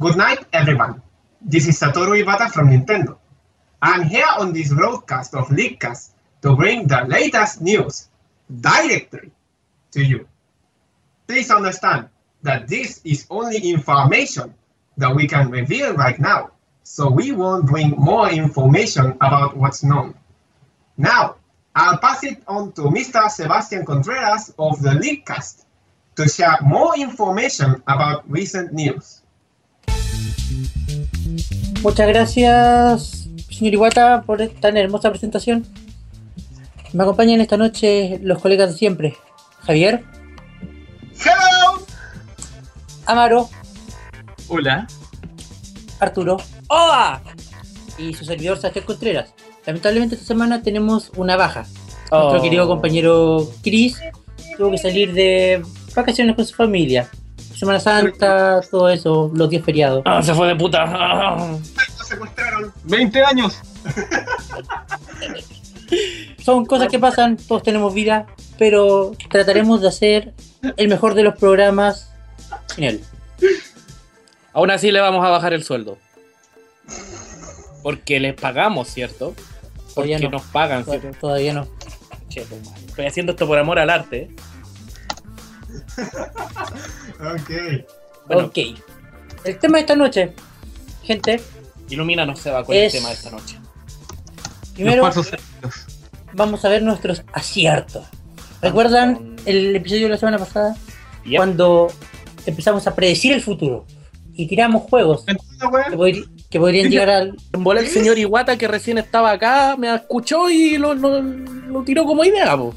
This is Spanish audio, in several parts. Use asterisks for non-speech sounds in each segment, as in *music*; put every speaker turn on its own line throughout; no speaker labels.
Good night, everyone. This is Satoru Iwata from Nintendo. I'm here on this broadcast of Leakcast to bring the latest news directly to you. Please understand that this is only information that we can reveal right now, so we won't bring more information about what's known. Now, I'll pass it on to Mr. Sebastian Contreras of the Leakcast to share more information about recent news.
Muchas gracias, señor Iwata, por tan hermosa presentación. Me acompañan esta noche los colegas de siempre. Javier,
Hello!
Amaro,
Hola.
Arturo, ¡Hola! Y su servidor, Sebastián Contreras. Lamentablemente esta semana tenemos una baja. Nuestro
Oh.
querido compañero Chris tuvo que salir de vacaciones con su familia. Semana Santa, todo eso, los días feriados.
Ah, se fue de puta. Ah.
Lo secuestraron.
20 años. *laughs*
Son cosas que pasan, todos tenemos vida, pero trataremos de hacer el mejor de los programas sin él.
Aún así le vamos a bajar el sueldo. Porque les pagamos, ¿cierto? Porque
Todavía no.
nos pagan, ¿cierto?
Todavía- no.
Che. Estoy haciendo esto por amor al arte.
Ok.
Bueno,
Ok. El tema de esta noche, gente,
ilumínanos, Seba, con
Es-
el tema de esta noche.
primero vamos a ver nuestros aciertos. ¿Recuerdan el episodio de la semana pasada?
Yep.
Cuando empezamos a predecir el futuro y tiramos juegos que, podri- que podrían llegar al...
Bola el señor Iwata, que recién estaba acá, me escuchó y lo, lo- lo tiró como idea, po.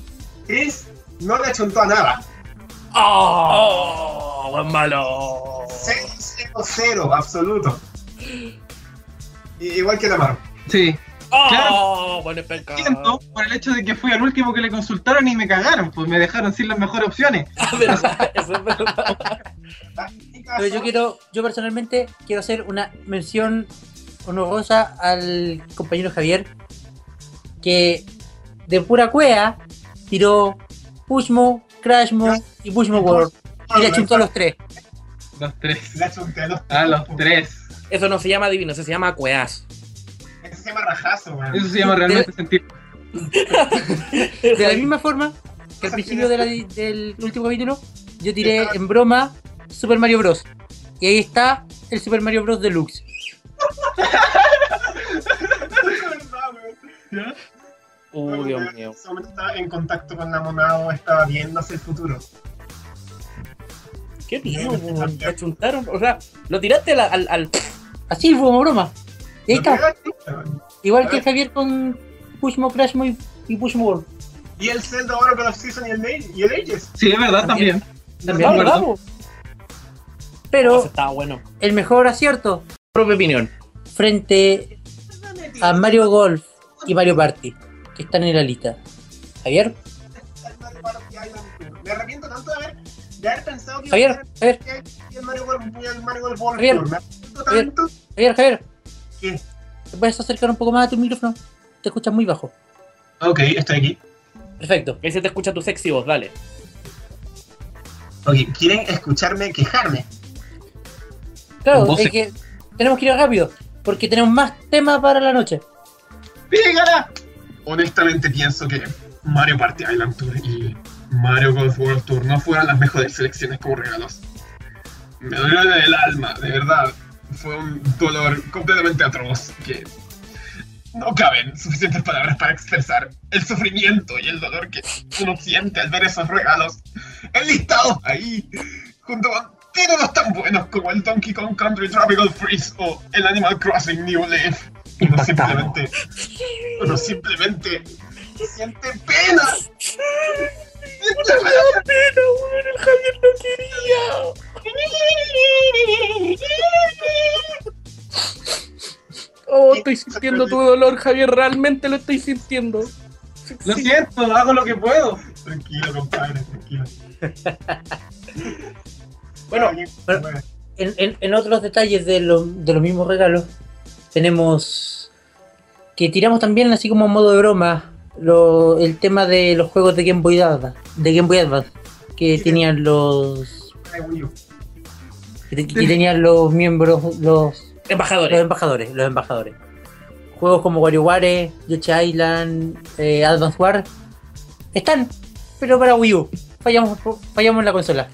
Chris no le achuntó a nada.
¡Oh! buen malo!
0-0, absoluto. Igual que la mano.
Sí.
¡Oh! Buen penca.
Siento por el hecho de que fui el último que le consultaron y me cagaron, pues me dejaron sin las mejores opciones. *laughs*
verdad, eso es verdad.
Pero yo quiero, yo personalmente quiero hacer una mención honorosa al compañero Javier, que de pura cuea tiró Pushmo, Crashmo y Pushmo World. Y le chuntó a los tres.
Los tres.
Le achunté a los
A los tres.
Eso no se llama divino, eso se llama cueas.
Ese se llama rajazo, weón.
Eso se llama realmente sentir. *laughs*
De la misma forma que al principio de la- del último capítulo, yo tiré en broma Super Mario Bros. Y ahí está el Super Mario Bros. Deluxe. *laughs*
Uh, Dios mío.
Solamente estaba en contacto con la monada, estaba viendo hacia el futuro.
¿Qué miedo? Te achuntaron. O sea, lo tiraste al. al, al-
Así fue como broma. Y ahí está. Igual que Javier con Pushmo, Crashmo y, y Pushmo World.
Y el Zelda Oracle of Season y el, Ma- y el Ages.
Sí, es verdad, también.
También.
Ah,
acuerdo.
¿verdad, po?
Pero
Ese estaba bueno.
el mejor acierto
Propia opinión.
frente a Mario Golf y Mario Party, que están en la lista. Javier.
Me arrepiento tanto de haber, de haber pensado que
Javier, Javier,
el Mario Golf
Javier,
Tour. Me arrepiento
Javier.
tanto.
Javier, Javier.
¿Qué?
¿Te puedes acercar un poco más a tu micrófono? Te escuchas muy bajo.
Ok, estoy aquí.
Perfecto.
Ahí se te escucha tu sexy voz, dale.
Ok, ¿quieren escucharme quejarme?
Claro, es que tenemos que ir rápido, porque tenemos más temas para la noche.
¡Dígala! Honestamente pienso que Mario Party Island Tour y Mario Golf World Tour no fueron las mejores selecciones como regalos. Me dolió el alma, de verdad. Fue un dolor completamente atroz que no caben suficientes palabras para expresar el sufrimiento y el dolor que uno siente al ver esos regalos enlistados ahí, junto con títulos tan buenos como el Donkey Kong Country Tropical Freeze o el Animal Crossing New Leaf. Uno simplemente, uno simplemente siente pena. Siente pena.
Weón, el Javier no quería. Oh, estoy sintiendo tu dolor, Javier. Realmente lo estoy sintiendo.
Lo siento, hago lo que puedo.
Tranquilo, compadre, tranquilo.
Bueno,
pero- En, en- en otros detalles de, lo- de los mismos regalos, tenemos que tiramos también, así como en modo de broma, lo- el tema de los juegos de Game Boy Advance, de Game Boy Advance que
Sí.
tenían los
Ay, Wii U.
que, que tenían los miembros, los, los
Embajadores.
embajadores, los embajadores. Juegos como WarioWare, Yoshi Island, eh, Advance War están, pero para Wii U. Fallamos, fallamos en la consola.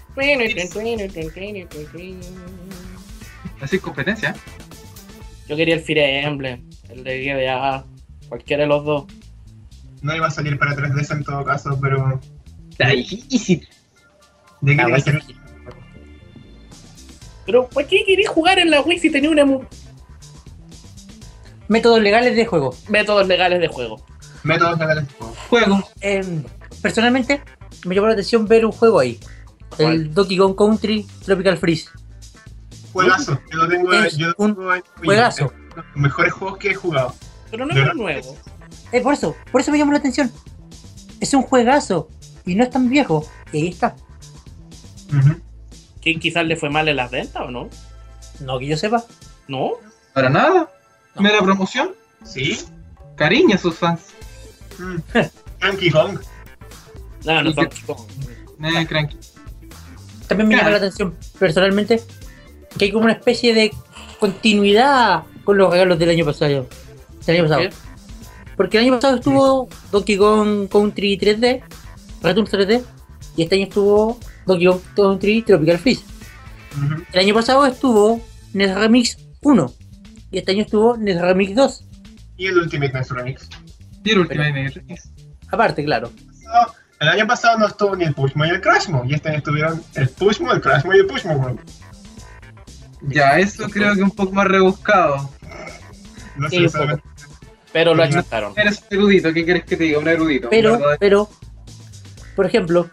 Así competencia.
Yo quería el Fire Emblem, el de GBA, cualquiera de los dos.
No iba a salir para 3DS en todo caso, pero.
Está difícil.
¿De qué
Ah,
iba a
bueno.
ser?
Pero, ¿para qué quería jugar en la Wii si tenía una
Métodos legales de juego.
métodos legales de juego?
Métodos legales.
Juego.
Eh, personalmente, me llamó la atención ver un juego ahí.
¿Cuál?
El Donkey Kong Country Tropical Freeze.
Juegazo. Yo lo tengo,
Es
yo lo
un
tengo
juegazo.
Es los mejores juegos que he jugado.
Pero no
¿De
es
verdad?
nuevo.
Eh, por eso, por eso me llamó la atención. Es un juegazo y no es tan viejo. Y ahí está.
Ujú.
¿Quién quizás le fue mal en las ventas o no?
No que yo sepa.
¿No?
Para nada.
No.
Mera promoción.
¿Sí?
Cariño a sus fans.
Mm. Donkey Kong.
No, no
¿Y
son
Eh, cranky.
También me llama la atención personalmente que hay como una especie de continuidad con los regalos del año pasado. Del año pasado.
¿Qué?
Porque el año pasado estuvo Donkey Kong Country 3D, Return 3D, y este año estuvo Donkey Kong Country Tropical Freeze. El año pasado estuvo NES Remix 1, y este año estuvo NES Remix 2.
Y el Ultimate NES Remix.
Y el Ultimate Remix.
Aparte, claro.
No, el año pasado no estuvo ni el Pushmo ni el Crashmo. Y este año estuvieron el Pushmo, el Crashmo y el Pushmo.
Ya, eso creo que un poco más rebuscado.
No
Sí,
sé,
un
solamente.
Pero lo
Oye.
achataron.
Eres erudito, ¿qué quieres que te diga? Un erudito.
Pero, pero, por ejemplo,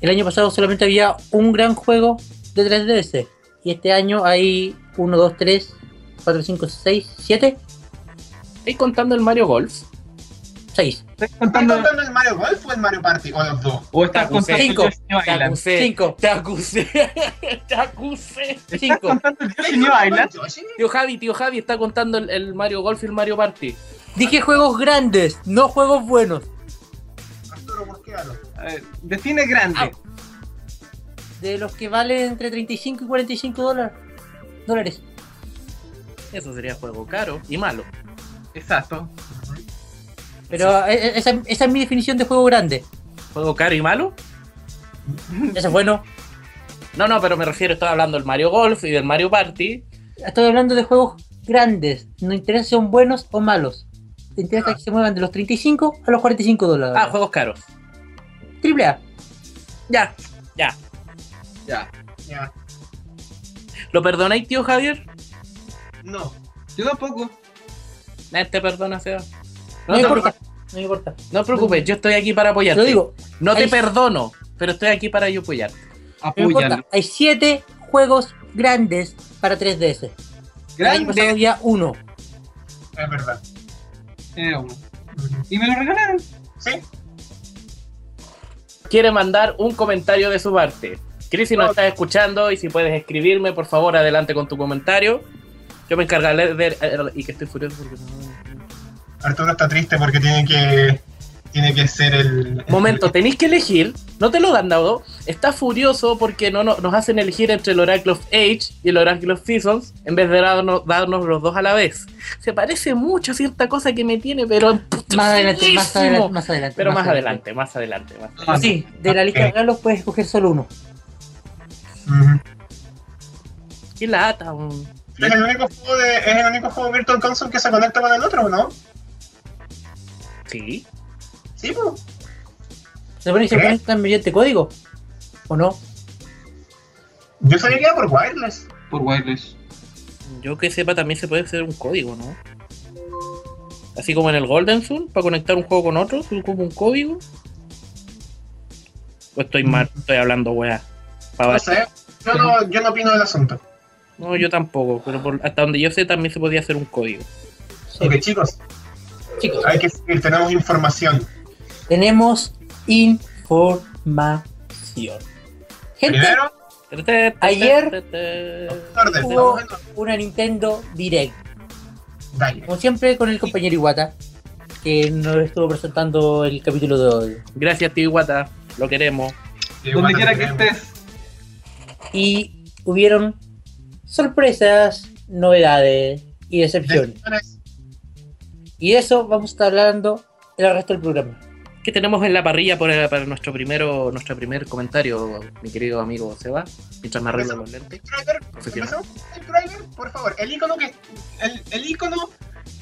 el año pasado solamente había un gran juego de 3DS. Y este año hay 1, 2, 3, 4, 5, 6, 7,
¿Estáis contando el Mario Golf?
6.
¿Estás
¿Estás
contando
contando el Mario Golf o el Mario Party? O los dos.
o estás contando
Cinco.
el Yoshi New
Te
Island?
acusé.
Cinco.
Te acusé. *laughs* Te acusé.
¿Estás
5.
contando el Yoshi New Island?
Yoshi?
Tío Javi, tío Javi está contando el, el Mario Golf y el Mario Party.
Dije juegos grandes, no juegos buenos.
Arturo, busquéalo.
A ver, define grande.
Ah.
De los que valen entre 35 y 45 dólares. dólares.
Eso sería juego caro y malo.
Exacto.
Pero eh, eh, esa, esa es mi definición de juego grande.
¿Juego caro y malo?
Eso es bueno.
No, no, pero me refiero, estoy hablando del Mario Golf y del Mario Party.
Estoy hablando de juegos grandes. No interesa si son buenos o malos. Te interesa que se muevan de los 35 a los 45 dólares.
Ah, juegos caros.
Triple A.
Ya, ya.
Ya.
Ya.
¿Lo perdonáis, tío Javier?
No.
Yo tampoco.
Nadie te perdona, Seba.
No,
No,
importa. No me importa.
no te preocupes, yo estoy aquí para
Te
apoyarte.
lo digo.
No te perdono, pero estoy aquí para yo apoyarte.
No me importa.
Apóyalo.
Hay 7 juegos grandes para 3DS. El año pasado
Grande.
había uno.
Es verdad.
Era uno.
Ujú.
Y me lo regalaron.
Sí.
Quiere mandar un comentario de su parte. Chris, si nos estás escuchando y si puedes escribirme, por favor, adelante con tu comentario. Yo me encargaré de. Y que estoy furioso porque no.
Arturo está triste porque tiene que. Tiene que ser el.
Momento, *laughs* tenéis que elegir. No te lo han dado. Está furioso porque no, no- nos hacen elegir entre el Oracle of Age y el Oracle of Seasons en vez de darnos, darnos los dos a la vez. Se parece mucho a cierta cosa que me tiene, pero.
Más adelante, más adelante, más adelante.
Pero más adelante, más adelante. Más adelante.
Ah,
Sí, de la lista de regalos puedes escoger solo uno.
Ujú.
Qué lata. un-
Es el único juego de. Es el único juego Virtual Console que se conecta con el otro, ¿o ¿no?
Sí.
Sí, pues.
Se que se
¿Qué?
conectan mediante código. ¿O no?
Yo sabía que era por wireless.
Por wireless.
Yo que sepa, también se puede hacer un código, ¿no? Así como en el Golden Sun, para conectar un juego con otro, es como un código. O estoy mal, estoy hablando, weá.
No sé. Yo no, yo no opino del asunto.
No, yo tampoco, pero por- hasta donde yo sé también se podía hacer un código.
Sí.
Ok, chicos,
Chicos,
hay que seguir. Tenemos información.
tenemos información. Gente,
Primero,
Ayer- hubo una Nintendo Direct.
Dale.
Como siempre, con el compañero Iwata, que nos estuvo presentando el capítulo de hoy.
Gracias, tío Iwata, lo queremos.
Donde quiera que estés.
Y hubieron sorpresas, novedades y decepciones. Y eso vamos a estar hablando el resto del programa.
¿Qué tenemos en la parrilla para, para nuestro primero nuestro primer comentario, mi querido amigo Seba? Mientras me arreglo los lentes.
Por favor, el icono que el, el icono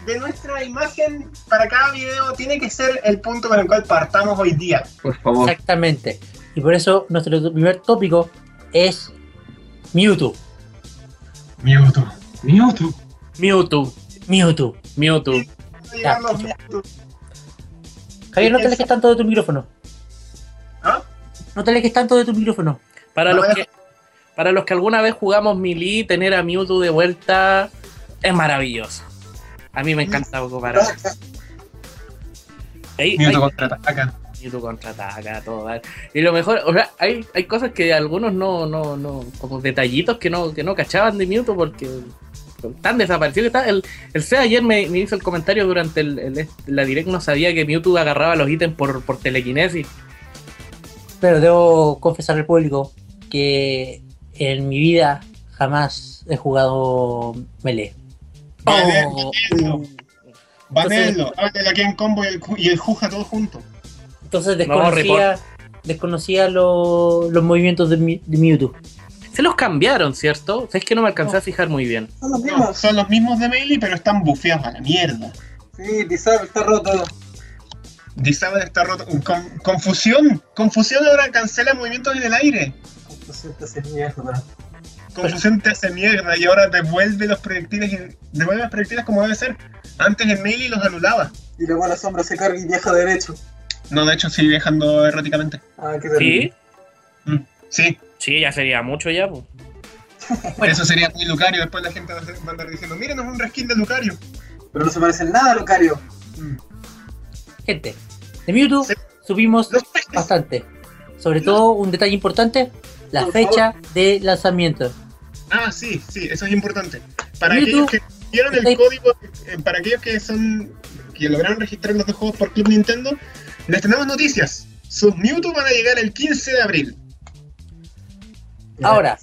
de nuestra imagen para cada video tiene que ser el punto con el cual partamos hoy día.
Por favor.
Exactamente. Y por eso nuestro primer tópico es Mewtwo.
Mewtwo.
Mewtwo.
Mewtwo.
Mewtwo.
Mewtwo.
Mewtwo.
Javier, no te alejes tanto de tu micrófono.
¿Ah?
No te alejes tanto de tu micrófono.
Para
No
los que para los que alguna vez jugamos Melee, tener a Mewtwo de vuelta es maravilloso. A mí me encanta ocupar. Ahí,
Mewtwo contraataca.
Mewtwo contraataca, todo. ¿vale? Y lo mejor, o sea, hay, hay cosas que algunos no, no, no, como detallitos que no, que no cachaban de Mewtwo porque tan desaparecido que está. El, el C ayer me, me hizo el comentario durante el, el- la direct, no sabía que Mewtwo agarraba los ítems por, por telequinesis.
Pero debo confesar al público que en mi vida jamás he jugado Melee.
Oh,
Banelo, háblale aquí en combo y el, y el Juja todo junto.
Entonces
No,
desconocía, desconocía lo- los movimientos de, Mi- de Mewtwo.
Se los cambiaron, ¿cierto? O sea, es que no me alcancé a fijar muy bien.
Son los
No,
mismos.
son los mismos de Melee, pero están bufeados a la mierda.
Sí, Disab está roto.
Disable está roto. Con- confusión. Confusión ahora cancela movimientos en el aire.
Entonces te hace mierda.
Confusión te hace mierda y ahora devuelve los proyectiles devuelve los proyectiles como debe ser. Antes en Melee los anulaba.
Y luego la sombra se carga y viaja derecho.
No, de hecho sigue dejando erráticamente.
Ah, qué
¿Sí?
terrible.
Sí,
Sí, ya sería mucho ya. pues.
eso sería muy Lucario. Después la gente va a andar diciendo, miren, es un reskin de Lucario.
Pero no se parece en nada a Lucario.
Mm.
Gente, de Mewtwo
Sí.
subimos bastante. Sobre todo un detalle importante, la
Por
fecha de lanzamiento.
Ah, sí, sí, eso es importante. Para aquellos que vieron el código, eh, para aquellos que son que lograron registrar los dos juegos por Club Nintendo, les tenemos noticias. Sus Mewtwo van a llegar el 15 de abril.
Ahora,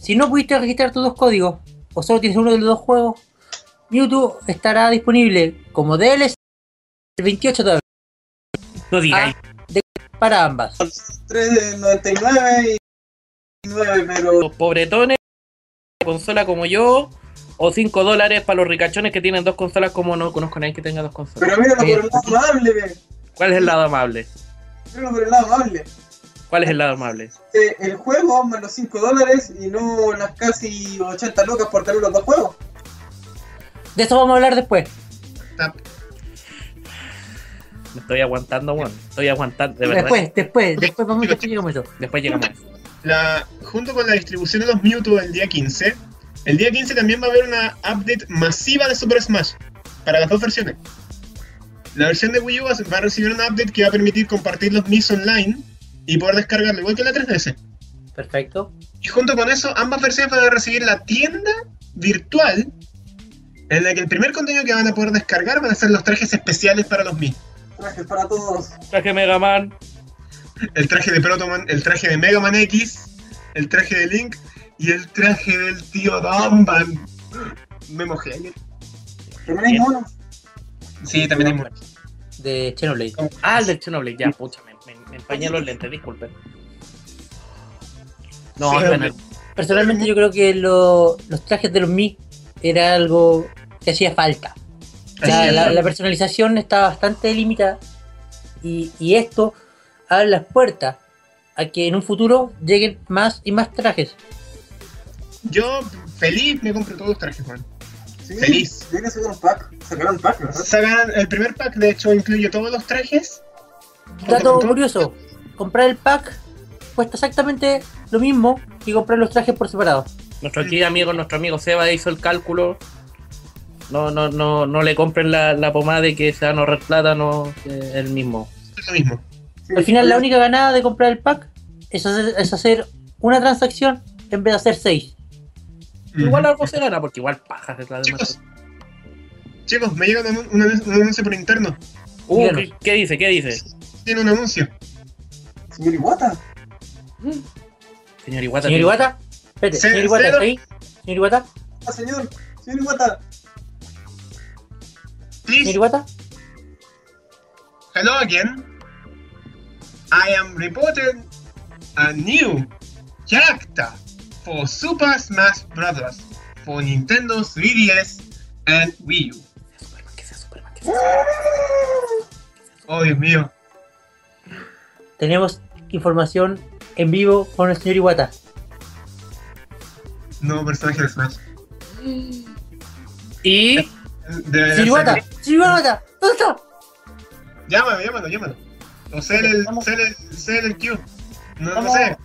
si no pudiste registrar tus dos códigos o solo tienes uno de los dos juegos, Mewtwo estará disponible como DLC el 28 de abril
No digáis.
para ambas.
3.99 y 9, pero
Los pobretones, consola como yo, o 5 dólares para los ricachones que tienen dos consolas como no conozco a nadie que tenga dos consolas.
pero míralo por el lado amable.
¿Cuál es el lado amable?
Míralo por el lado amable.
¿Cuál es el lado amable?
Eh, el juego más los 5 dólares y no las casi 80 lucas por tener los dos juegos.
De eso vamos a hablar después.
Me estoy aguantando, weón. Estoy aguantando, de verdad.
Después, después, después vamos después llegamos a eso.
Después llegamos a.
La, junto con la distribución de los Mewtwo el día 15, el día 15 también va a haber una update masiva de Super Smash para las dos versiones. La versión de Wii U va a- va a recibir una update que va a permitir compartir los Mis online y poder descargarlo igual que la 3DS.
Perfecto.
Y junto con eso, ambas versiones van a recibir la tienda virtual en la que el primer contenido que van a poder descargar van a ser los trajes especiales para los Mi.
Trajes para todos.
Traje Mega Man.
El traje de Protoman, el traje de Mega Man X, el traje de Link y el traje del tío Domban. Me mojé ayer.
También hay monos.
Sí, también hay mucho.
De Xenoblade.
Ah, el del Xenoblade. Ya, pucha, me, me- empañé los lentes, disculpen. No,
Sí,
bueno.
Personalmente yo creo que lo- los trajes de los Mi era algo que hacía falta. La, personalización está bastante limitada y, y esto abre las puertas a que en un futuro lleguen más y más trajes.
Yo feliz me compré todos los trajes, Juan.
Sí,
Feliz.
Viene a un pack. Sacaron un pack, ¿verdad?
Sacan el primer pack, de hecho, incluye todos los trajes.
Dato curioso, comprar el pack cuesta exactamente lo mismo que comprar los trajes por separado.
nuestro aquí amigo, nuestro amigo Seba hizo el cálculo. No, no, no, no le compren la, la pomada de que se van a ahorrar plata, no eh, el mismo.
Es lo mismo.
Sí,
Al final la única ganada de comprar el pack es hacer, es hacer una transacción en vez de hacer seis.
Igual algo se gana, porque igual pajas es la demás.
Chicos, chicos, me llega un, anun- un anun- un anuncio por interno.
Uh,
díganos.
¿qué, qué dice? ¿Qué dice?
Tiene un anuncio.
Señor Iwata.
Señor Iwata.
Señor Iwata, espérate, señor Iwata. ¿está ahí? Señor Señor Iwata,
Ah, señor, señor Iwata.
señor
Please,
Iwata.
hello again. I am reporting a new character for Super Smash Bros. for Nintendo 3DS and Wii U.
Superman, que sea Superman, que sea
Oh, Dios mío.
Tenemos información en vivo con el señor Iwata.
Nuevo personaje de Smash.
Y
Debe
Señor Iwata,
ser-
señor Iwata, ¿dónde está?
Llámalo, llámalo, llámalo. O sé el, el, el Q. No, no
Vamos.
sé.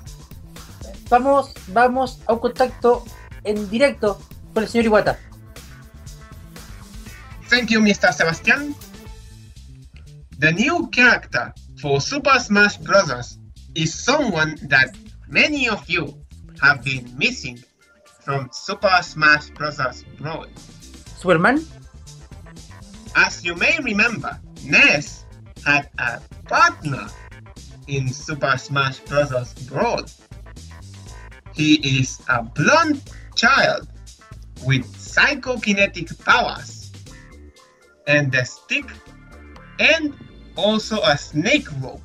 Vamos, vamos a un contacto en directo con el señor Iwata.
Thank you, Mr. Sebastian. The new character for Super Smash Bros. is someone that many of you have been missing from Super Smash Bros. Brawl.
Superman,
As you may remember, Ness had a partner in Super Smash Bros. Brawl. He is a blonde child with psychokinetic powers and a stick and also a snake rope.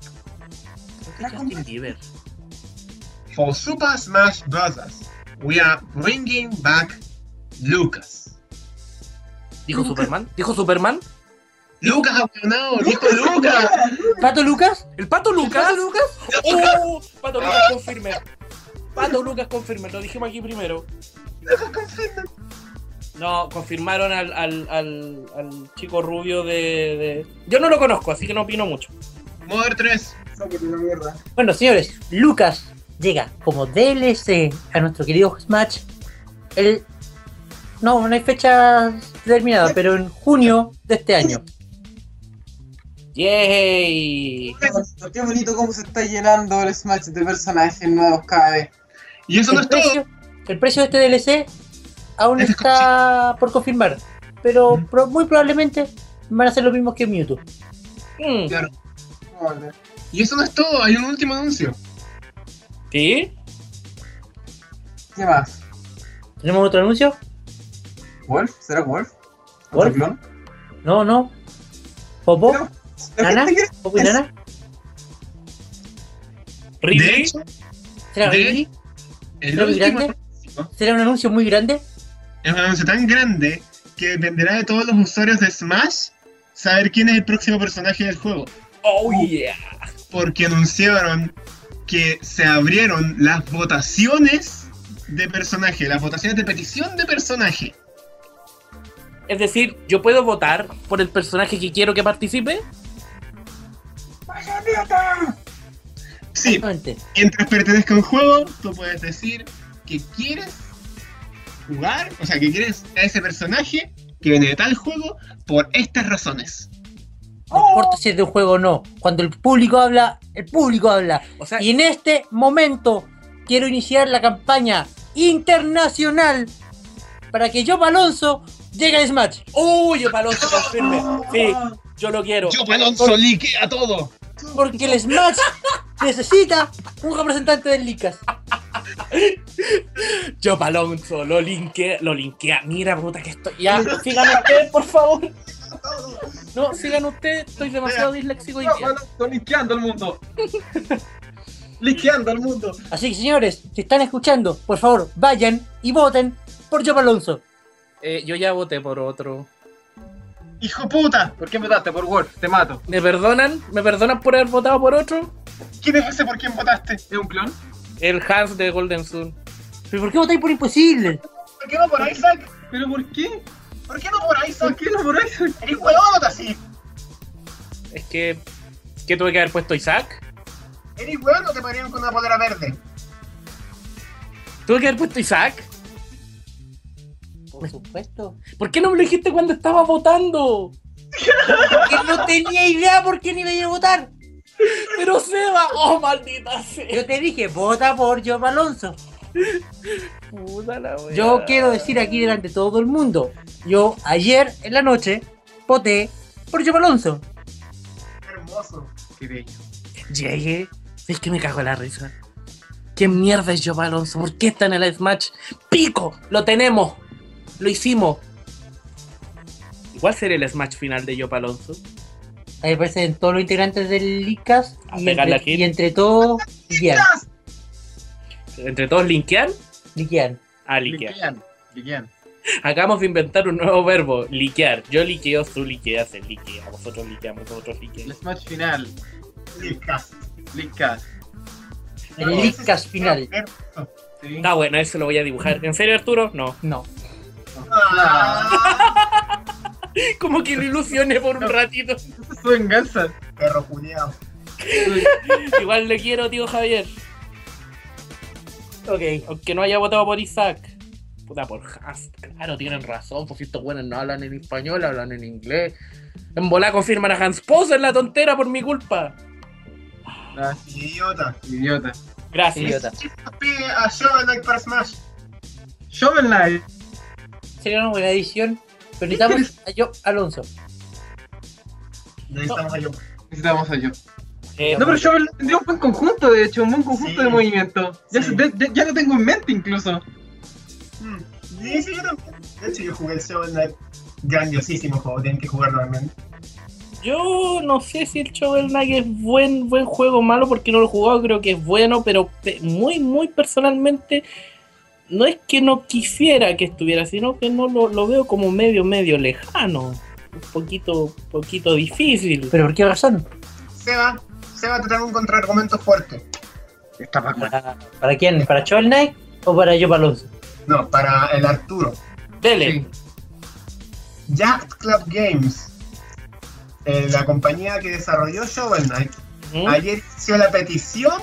For Super Smash Bros., we are bringing back Lucas.
¿Dijo Superman? ¿Dijo Superman?
Lucas, abuelonao, dijo Lucas.
¿Pato Lucas?
¿El Pato Lucas?
¿Pato Lucas?
¡Oh! Pato Lucas confirme. Pato Lucas confirme, lo dijimos aquí primero. No, confirmaron al, al, al, al chico rubio de, de- Yo no lo conozco, así que no opino mucho.
Modern 3.
Sáquete la mierda.
Bueno, señores, Lucas llega como DLC a nuestro querido Smash. El... No, no hay fecha determinada, pero en junio de este año.
¡Yay!
Qué bonito, cómo se está llenando el Smash de personajes nuevos cada vez.
Y eso no es todo.
precio, el precio de este DLC aún
Ese
está por confirmar, pero pro- muy probablemente van a ser los mismos que Mewtwo.
Mm,
Claro.
Vale.
Y eso no es todo, hay un último anuncio.
¿Sí?
¿Qué más?
¿Tenemos otro anuncio?
¿Wolf? ¿Será Wolf? ¿Otro
¿Wolf?
clon?
No, no. ¿Popo?
Pero- ¿La
¿Nana?
quiere-
¿Popo y Nana?
¿Ridley?
¿Será Ridley?
el
¿Será muy grande? ¿Será un anuncio muy grande?
Es un anuncio tan grande que dependerá de todos los usuarios de Smash saber quién es el próximo personaje del juego.
¡Oh, yeah!
Porque anunciaron que se abrieron las votaciones de personaje, las votaciones de petición de personaje.
Es decir, ¿yo puedo votar por el personaje que quiero que participe?
Sí, mientras pertenezca a un juego, tú puedes decir que quieres jugar, o sea, que quieres a ese personaje que viene de tal juego por estas razones.
No importa si es de un juego o no. Cuando el público habla, el público habla.
O sea,
Y en este momento quiero iniciar la campaña internacional para que Joe Alonso llegue al Smash.
¡Uy, yo Alonso confirme! Sí, yo lo quiero.
Yo, Alonso, liquea todo.
Porque el Smash necesita un representante del Licas.
Yo Alonso, lo linkea, lo linkea. Mira, puta que estoy. Ya, sigan ustedes, por favor. No, sigan ustedes, estoy demasiado disléxico hoy día.
Estoy liqueando al mundo. liqueando al mundo.
Así que señores, si están escuchando, por favor, vayan y voten por Joe Alonso.
Eh, yo ya voté por otro.
Hijo puta,
¿Por qué votaste por Wolf? Te mato.
¿Me perdonan? ¿Me perdonan por haber votado por otro?
¿quién es ese por quién votaste?
¿Es un clon?
El Hans de Golden Sun.
¿Pero por qué votáis por imposible?
¿Por qué no por Isaac?
¿Pero por qué?
¿Por qué no por
¿Por
Isaac?
qué no por eso?
Eres huevón, así.
Es que. ¿Qué tuve que haber puesto Isaac?
Eres huevón o te pagarían con una polera verde.
¿Tuve que haber puesto Isaac?
Por supuesto.
¿Por qué no me lo dijiste cuando estaba votando?
Porque no tenía idea por quién iba a ir a votar.
Pero Seba, oh maldita sea.
Yo te dije, vota por Joe Alonso.
Puta la wea.
Yo quiero decir aquí delante de todo el mundo. Yo ayer en la noche voté por Joe Alonso.
Hermoso.
Qué bello.
Llegué. Es que me cago en la risa. ¿Qué mierda es Joe Alonso? ¿Por qué está en el Smash? ¡Pico! ¡Lo tenemos! ¡Lo hicimos! ¿Cuál sería el Smash final de Joe Alonso?
Ahí aparecen todos los integrantes del Licas
A
y entre,
aquí.
y entre todos liquean.
¿Entre todos linkean?
liquean.
Ah, liquear.
Liquean, liquean.
Acabamos de inventar un nuevo verbo, liquear. Yo liqueo, tú liqueas, él liquea, vosotros liqueamos, vosotros
El
liquean.
Smash final.
Licas.
Licas.
El Licas final.
Sí.
Está bueno, eso lo voy a dibujar. ¿En serio, Arturo? No.
No.
Ah, *laughs*
Como que lo ilusioné por un ratito.
Su venganza.
perro culiao. *laughs*
Igual le quiero, tío Javier.
Ok.
Aunque no haya votado por Isaac. Puta, por Hans. Claro, tienen razón. Pues si estos buenos no hablan en español, hablan en inglés. En volá confirman a Hans Poser la tontera por mi culpa.
Ah,
Idiota.
idiota.
Gracias.
Idiota.
Pide a Shovel Knight para Smash.
Shovel Knight.
Sería una buena edición. Pero necesitamos a yo Alonso.
Necesitamos a yo.
Necesitamos a yo.
Eh,
No, pero Shovel Knight tendría un buen conjunto, de hecho, un buen conjunto
Sí.
de movimiento. Ya,
Sí.
se- de- de- ya lo tengo en mente incluso.
Mm. Sí, sí, yo también. De hecho, yo jugué el Shovel Knight. Grandiosísimo juego, tienen que jugarlo también.
Yo no sé si el Shovel Knight es buen, buen juego o malo porque no lo he jugado, creo que es bueno, pero pe- muy, muy personalmente no es que no quisiera que estuviera, sino que no lo, lo veo como medio, medio lejano. Un poquito, poquito difícil.
¿Pero por qué razón?
Seba, Seba te tengo un contraargumento fuerte.
Está para
¿Para, para quién? ¿Para Shovel Knight o para yo Alonso?
No, para el Arturo.
Dele.
Sí.
Jack Club Games, eh, la compañía que desarrolló Shovel Knight, ayer hizo la petición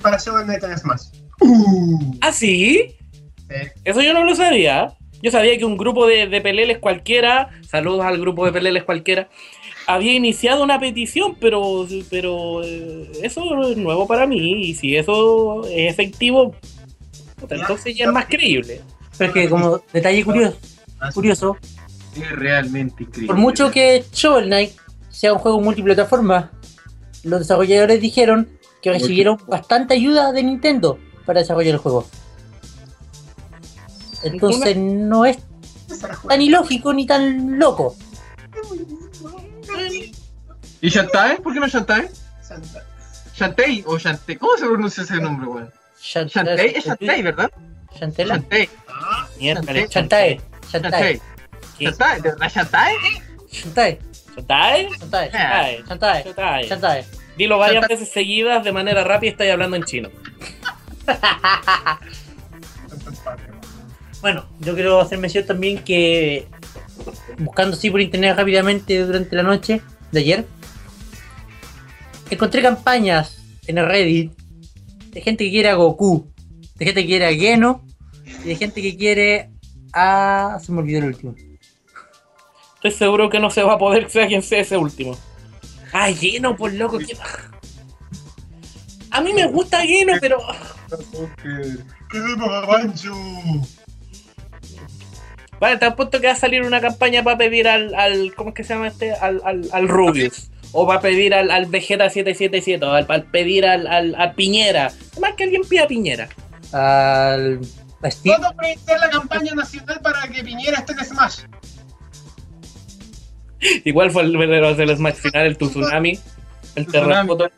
para Shovel Knight en Smash. Uh,
¿Ah, sí?
Sí.
Eso yo no lo sabía. Yo sabía que un grupo de, de peleles cualquiera, saludos al grupo de peleles cualquiera, había iniciado una petición, pero, pero eh, eso es nuevo para mí. Y si eso es efectivo, puta, entonces ya es más creíble.
Pero es que como detalle curioso, curioso
Es realmente increíble.
por mucho que Shovel Knight sea un juego multiplataforma, los desarrolladores dijeron que recibieron bastante ayuda de Nintendo para desarrollar el juego. Entonces no es tan ilógico ni tan loco.
¿Y Shantae? ¿Por qué no Shantae? Shantae o Shantae. ¿Cómo se pronuncia ese nombre, weón?
Shan-
Shantae es Shantae, ¿verdad?
Shantela.
Shantae.
Ah,
Shantae.
Shantae. Shantae.
Shantae. Shantae. ¿De verdad Shantae?
Shantae.
¿Shantae?
Shantae.
Shantae.
Shantae.
Shantae. Dilo varias veces seguidas de manera rápida y estáis hablando en chino. *laughs*
Bueno, yo quiero hacer mención también que buscando así por internet rápidamente durante la noche de ayer, encontré campañas en el Reddit de gente que quiere a Goku, de gente que quiere a Geno y de gente que quiere a... se me olvidó el último.
Estoy seguro que no se va a poder sea quien sea ese último. Ay, lleno, por loco. qué. A mí me gusta lleno, pero.
¡Queremos a Banjo!
Vale, apuesto que va a salir una campaña para pedir al, al. ¿Cómo es que se llama este? Al, al, al Rubius. O va a pedir al, al Vegeta 777. O al, al pedir al, al, a Piñera. Más que alguien pida a Piñera.
Al... a Steve,
Todo para iniciar la campaña nacional para que Piñera esté en Smash.
Igual fue el verdadero del Smash final, el Tsunami. El terremoto.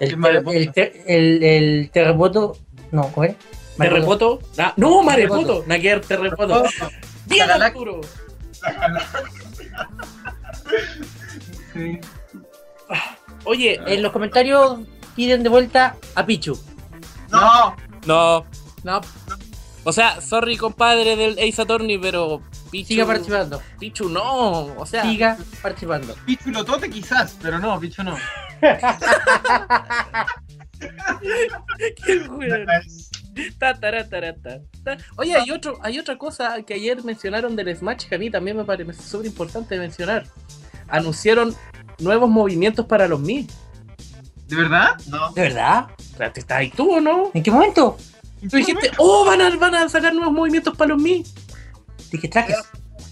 el,
el
el, el, el terremoto... No, ¿cómo es?
¿Terremoto? Ah, no, Maremoto. Naquier terremoto. ¡Bien, Arturo!
Sí.
Oye,
En los comentarios piden de vuelta a Pichu.
No.
no.
No,
O sea, sorry, compadre del Ace Attorney, pero. Pichu,
siga participando.
Pichu no. O sea,
Siga participando.
Pichu Lotote quizás, pero no, Pichu no. *laughs*
qué weón. *laughs* Ta, tara, tara, ta, ta. Oye, hay, otro, hay otra cosa que ayer mencionaron del Smash que a mí también me parece súper importante mencionar. Anunciaron nuevos movimientos para los Mi.
¿De verdad?
No.
¿De verdad?
¿Estás ahí tú o no?
¿En qué momento?
Tú dijiste, oh, van a, van a sacar nuevos movimientos para los Mi.
Dije trajes.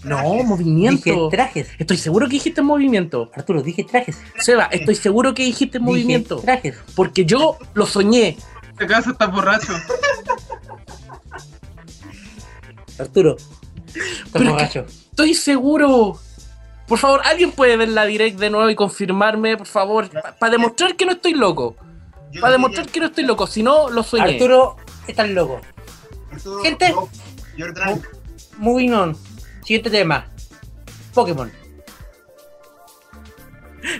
No,
Dije
movimiento.
trajes.
Estoy seguro que dijiste movimiento.
Arturo, dije trajes.
Seba, estoy seguro que dijiste movimiento.
Dije trajes.
Porque yo lo soñé.
Este caso está borracho.
Arturo. Estás
Pero es
borracho.
Estoy seguro. Por favor, ¿alguien puede ver la direct de nuevo y confirmarme, por favor? Para demostrar que no estoy loco. Para demostrar que no estoy loco. Si no, lo soñé.
Arturo, estás loco.
Arturo,
Gente.
no.
Moving on. Siguiente tema. Pokémon.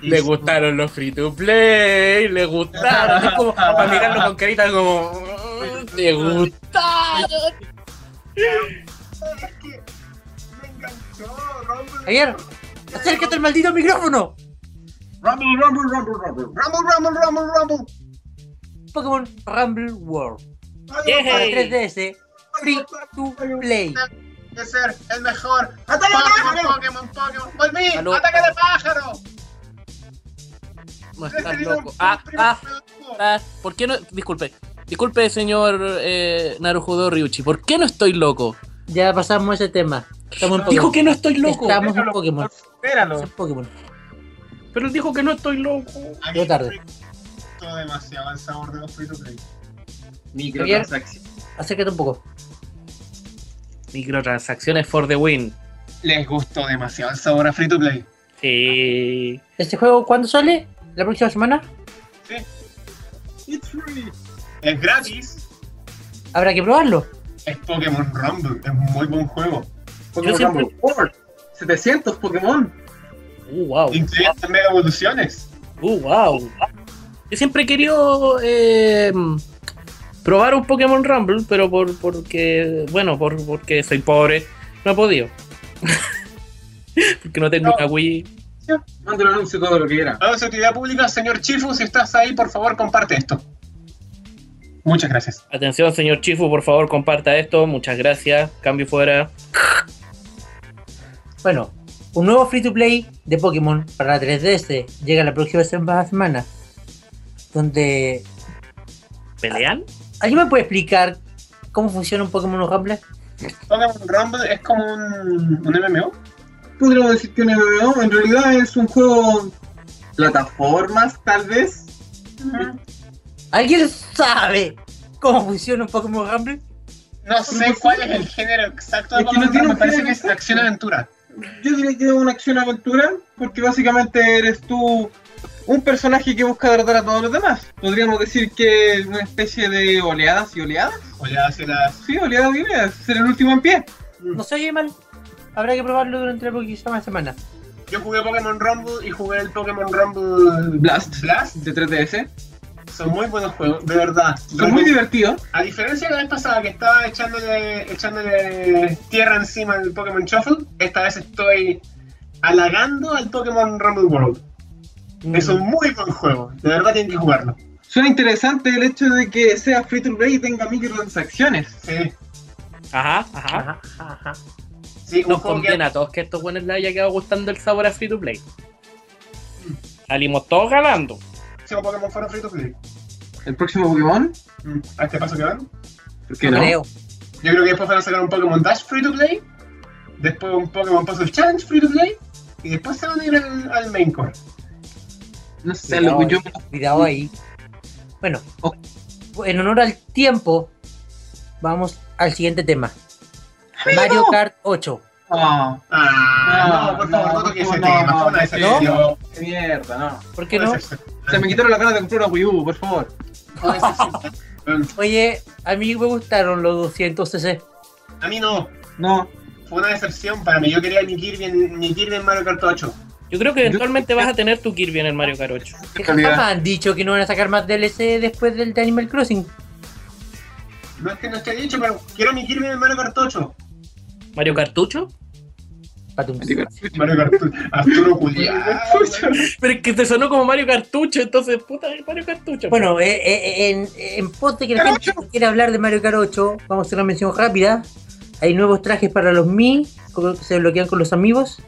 Le gustaron los free to play, le gustaron. Es como para mirarlo con carita como. "Mm, Le gustaron.
Javier, acércate al maldito micrófono.
Rumble, rumble, rumble, rumble.
Rumble, rumble, rumble, rumble.
Pokémon Rumble World. Para 3DS. Free to play.
De ser el mejor.
¡Ataque de pájaro!
Pokémon, Pokémon. ¡Volví! ¡Ataque de pájaro!
No estás loco. Ah, ah, ah. ¿Por qué no? Disculpe. Disculpe, señor eh, Narujodo Ryuchi. ¿Por qué no estoy loco?
Ya pasamos ese tema. Estamos en
Dijo que no estoy loco.
Estamos en Pokémon.
Espéralo.
Es Pokémon.
Pero él dijo que no estoy loco.
Llegó tarde.
me gustó demasiado el sabor de los free to play.
Microtransacción.
Acércate un poco.
Microtransacciones for the win.
Les gustó demasiado el sabor a free to play.
Sí.
¿Este juego cuándo sale? ¿La próxima semana?
It's free.
Es gratis.
Habrá que probarlo.
Es Pokémon Rumble. Es un muy buen juego.
Pokémon
siempre-
Rumble World. 700 Pokémon.
Uh, wow.
Incluyendo mega evoluciones.
Uh, wow. Yo siempre he querido eh, probar un Pokémon Rumble, pero por porque, bueno, por, porque soy pobre, no he podido. *laughs* porque no tengo
No.
una Wii.
Mando el anuncio todo lo que era.
A utilidad pública, señor Chifu, si estás ahí, por favor, comparte esto. Muchas gracias.
Atención, señor Chifu, por favor, comparta esto. Muchas gracias. Cambio fuera.
Bueno, un nuevo free to play de Pokémon para la 3DS llega la próxima sema- semana. Donde.
¿Pelean?
¿Alguien me puede explicar cómo funciona un Pokémon Rumble?
Pokémon Rumble es como un, un MMO.
Podríamos decir que un MMO en realidad es un juego plataformas, tal vez.
¿Alguien sabe cómo funciona un Pokémon Rumble?
No sé cuál es el género exacto de
Es que no
Pokémon
tiene un
parece
género
que es acción-aventura.
Yo diría que es una acción aventura, porque básicamente eres tú un personaje que busca derrotar a todos los demás. Podríamos decir que es una especie de oleadas y oleadas.
O ya hacia las...
Sí, oleadas y oleadas. Ser el último en pie.
No se oye mal. Habrá que probarlo durante la próxima semana.
Yo jugué Pokémon Rumble y jugué el Pokémon Rumble
Blast.
Blast.
De 3DS.
Son muy buenos juegos, de verdad.
Son muy divertidos.
A diferencia de la vez pasada que estaba echándole, echándole tierra encima al Pokémon Shuffle, esta vez estoy halagando al Pokémon Rumble World. Es un muy buen juego, de verdad tienen que jugarlo.
Suena interesante el hecho de que sea free to play y tenga microtransacciones.
Sí,
Ajá, ajá.
Ajá, ajá.
Sí,
Nos conviene
que
a todos que estos buenos les haya quedado gustando el sabor a free to play. Salimos todos ganando.
el próximo Pokémon fuera free to play.
El próximo Pokémon.
Mm, A este paso que van.
¿Por qué
No
no?
creo.
Yo creo que después van a sacar un Pokémon Dash free to play, después un Pokémon Puzzle Challenge free to play, y después se van a ir al, al main core.
No sé,
Cuidado,
lo que yo.
ahí, cuidado ahí. Bueno,
Oh.
en honor al tiempo, vamos al siguiente tema.
Amigo.
Mario Kart 8.
Ah,
Ah, no, por
No,
favor, no
no,
toques ese
no,
tema,
no,
fue una
no,
decepción.
qué mierda, no.
¿Por qué no?
Se me quitaron la ganas de comprar una Wii U, por favor.
Oye, a mí me gustaron los 200 cc.
A mí no,
No.
fue una decepción para mí. Yo quería mi Kirby en, mi Kirby en Mario Kart 8.
Yo creo que eventualmente vas a tener tu Kirby en el Mario Kart 8.
¿Qué
calidad.
jamás han dicho que no van a sacar más DLC después del de Animal Crossing?
No es que no esté dicho, pero quiero mi Kirby en Mario Kart 8.
¿Mario Cartucho?
Mario Arturo Julián.
Pero es que te sonó como Mario Cartucho, entonces, puta, Mario Cartucho.
Bueno, eh, eh, en, en pos de que la gente no quiera hablar de Mario 8, vamos a hacer una mención rápida. Hay nuevos trajes para los Mi, que se desbloquean con los amigos.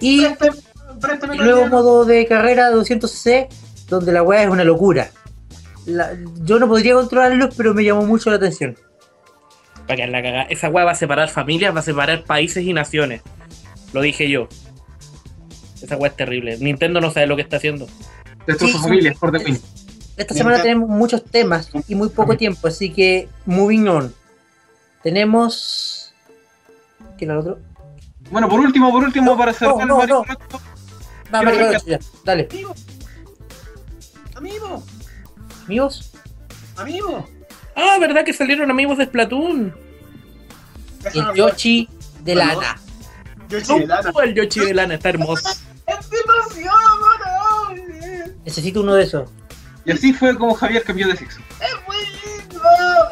Y
Préstame- préstame
el nuevo modo de carrera de 200cc, donde la weá es una locura. La- yo no podría controlarlos, pero me llamó mucho la atención.
Para que la cagada. Esa weá va a separar familias, va a separar países y naciones. Lo dije yo. Esa weá es terrible. Nintendo no sabe lo que está haciendo.
Destroza
Sí,
familias, por the
esta semana tenemos muchos temas y muy poco tiempo, así que moving on. Tenemos. ¿Qué era el otro?
Bueno, por último, por último,
No,
para cerrar
no,
el
no,
Mario
no.
Bros.
Va, Mario ya, Dale.
Amigo. Amigo.
Amigos,
Amigo.
Ah, ¿verdad que salieron amigos de Splatoon?
el Yoshi de lana.
Yoshi de lana.
Oh, el Yoshi de lana está hermoso.
Es demasiado bueno.
Necesito uno de esos.
Y así fue como Javier cambió de sexo.
Es muy lindo.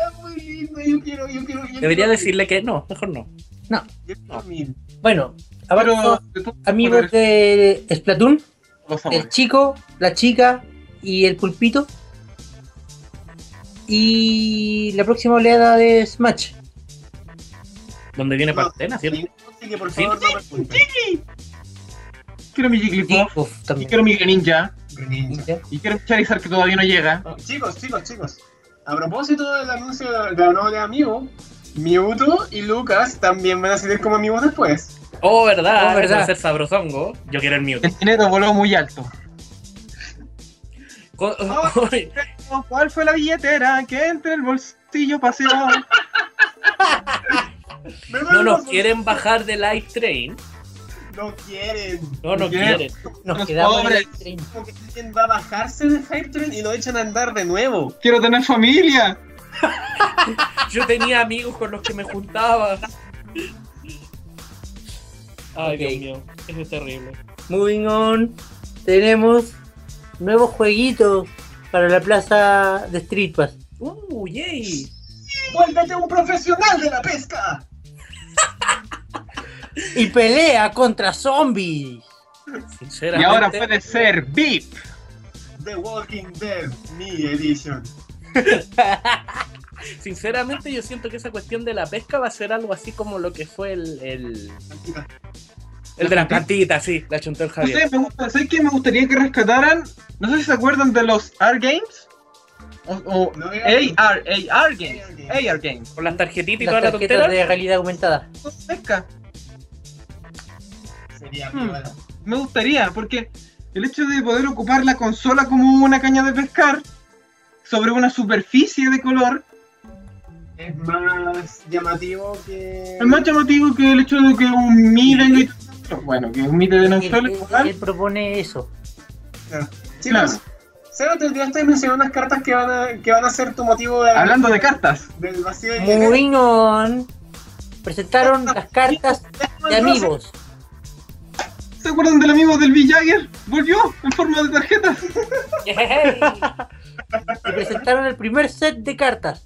Es muy lindo. Yo quiero, yo quiero. Yo
Debería
quiero-
decirle que no, mejor no.
No.
Mil.
Bueno,
todos
amigos de Splatoon, el chico, la chica y el pulpito. Y la próxima oleada de Smash.
Donde viene Partena, ¿cierto?
Así que por
Sí.
favor no me.
Quiero mi Jigglypuff.
Uf,
Y
también.
quiero mi Greninja.
Greninja.
Y quiero mi Charizard que todavía no llega.
Oh, chicos, chicos, chicos. A propósito del anuncio de la nueva de amigo, Mewtwo y Lucas también van a salir como amigos después.
Oh, ¿verdad?
Oh, ¿verdad?
va a ser sabrosongo. Yo quiero el Mewtwo.
El dinero voló muy alto.
Co- *laughs*
¿Cuál fue la billetera que entre el bolsillo paseó? *laughs*
No nos quieren bajar del Light Train.
No quieren.
No, no
Quieren.
quieren.
Nos
Los
quedamos en
pobres.
el tren.
Como que alguien va a bajarse del Hype Train y lo echan a andar de nuevo.
Quiero tener familia. *laughs*
Yo tenía amigos con los que me juntaba. Ay,
Ok.
Dios mío. Eso es terrible.
Moving on, tenemos nuevos jueguitos para la plaza de Street Pass.
Uh, yay.
¡Vuélvete un profesional de la pesca! *laughs*
Y pelea contra zombies.
Y
Sinceramente.
ahora puede ser VIP.
The Walking Dead, mi edition. *laughs*
Sinceramente, yo siento que esa cuestión de la pesca va a ser algo así como lo que fue el. El, el de las plantitas, sí, la chuntó el
No
Javier.
sé, me gusta, ¿sabes qué? Me gustaría que rescataran. No sé si se acuerdan de los AR Games. O, o
No,
AR, AR Games. AR Games.
Con las tarjetitas y
Las
toda la tontera.
de realidad aumentada.
Pesca.
Sería
Hmm.
bueno.
Me gustaría, porque el hecho de poder ocupar la consola como una caña de pescar sobre una superficie de color
Es más llamativo que.
es más llamativo que el hecho de que un Mi venga y bueno, que un Mi de
Él,
consola
él- él propone eso.
Chicos,
Claro.
Seba, te olvidaste de mencionar unas cartas que van a, que van a ser tu motivo de.
Hablando de cartas,
Del vacío de dinero.
Moving on, presentaron *laughs* las cartas de amigos.
¿se acuerdan del amigo del V Jagger? Volvió en forma de tarjetas. *laughs*
Yay.
Y presentaron el primer set de cartas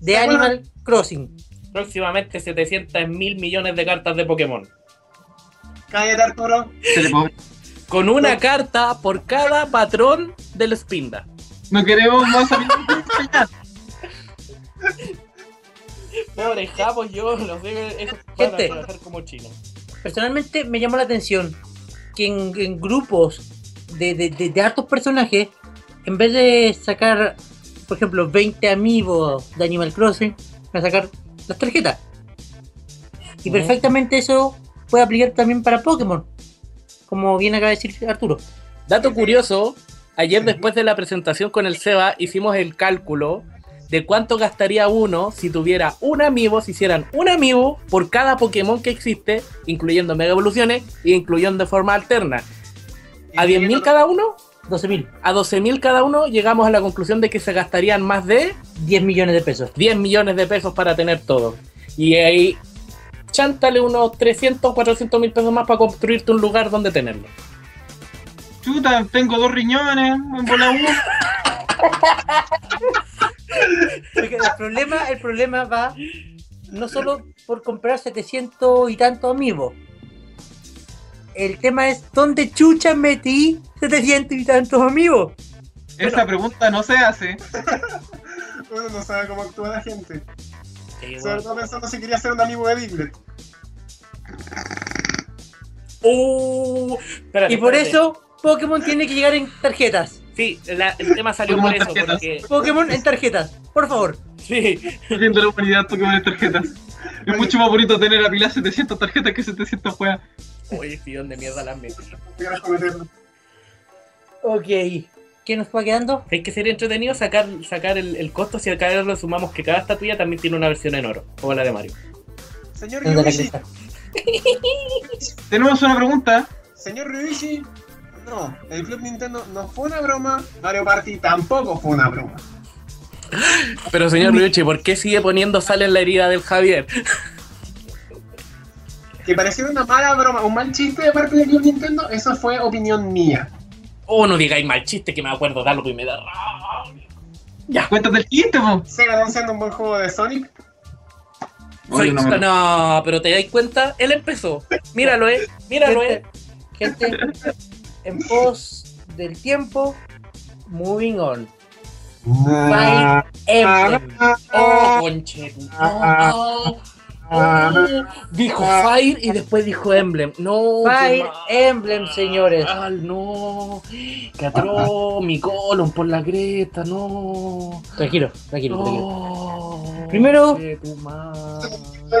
de. Animal Crossing.
Próximamente 700 mil millones de cartas de Pokémon.
Cállate, Arturo.
Con una carta por cada patrón del Spinda.
No queremos más amigos.
Pobre Japos, yo los a
Gente.
trabajar como chinos.
Personalmente me llamó la atención que en, en grupos de, de, de- de hartos personajes, en vez de sacar, por ejemplo, 20 amigos de Animal Crossing, van a sacar las tarjetas. Y perfectamente eso puede aplicar también para Pokémon, como bien acaba de decir Arturo.
Dato curioso, ayer después de la presentación con el Seba hicimos el cálculo de cuánto gastaría uno si tuviera un amiibo, si hicieran un amiibo por cada Pokémon que existe, incluyendo Mega Evoluciones e incluyendo de forma alterna. A 10.000 cada uno,
12.000,
a 12.000 cada uno, llegamos a la conclusión de que se gastarían más de
10 millones de pesos.
10 millones de pesos para tener todo. Y ahí, chántale unos 300, 400 mil pesos más para construirte un lugar donde tenerlo.
Chuta, tengo dos riñones, en bola uno.
Porque el problema, el problema va no solo por comprar 700 y tantos amigos. El tema es dónde chucha metí 700 y tantos amigos.
Esa pregunta no se hace.
Uno no sabe cómo actúa la gente.
Sí,
Sobre
bueno.
todo pensando si quería ser un amigo de Diglett.
Uh, espérate,
Y por
espérate.
eso Pokémon tiene que llegar en tarjetas.
Sí, la- el tema salió por
Pokémon
eso,
tarjetas.
porque.
Pokémon en tarjetas, por favor.
Sí,
de la humanidad Pokémon en tarjetas. Es mucho más bonito tener a Pilar 700 tarjetas que 700 juegas.
Oye, sí, ¿dónde mierda las metí?
Ok. ¿Qué nos va quedando?
Hay que ser entretenido sacar, sacar el, el costo si acá lo sumamos que cada estatuilla también tiene una versión en oro, como la de Mario.
Señor Ryuichi. *laughs*
Tenemos una pregunta.
señor Ryuichi, no, el Club Nintendo no fue una broma, Mario Party tampoco fue una broma.
Pero señor Ryuchi, ¿por qué sigue poniendo sal en la herida del Javier?
Que pareciera una mala broma, un mal chiste de parte del Club Nintendo, eso fue opinión mía.
Oh, no digáis mal chiste que me acuerdo de algo y me da rabia. Ya.
Cuéntate el chiste, po.
Sega anunciando un buen juego de Sonic.
Oye, no me-
no, pero te dais cuenta, él empezó. Míralo, eh. Míralo, eh.
Gente, en pos del tiempo, moving on. Fire Emblem.
Oh, conche. No. Oh, dijo Fire y después dijo Emblem. No.
Fire. Emblem, señores.
Ah, no. Que mi colon por la cresta, no.
Tranquilo, tranquilo, tranquilo.
No.
Primero-
tu madre.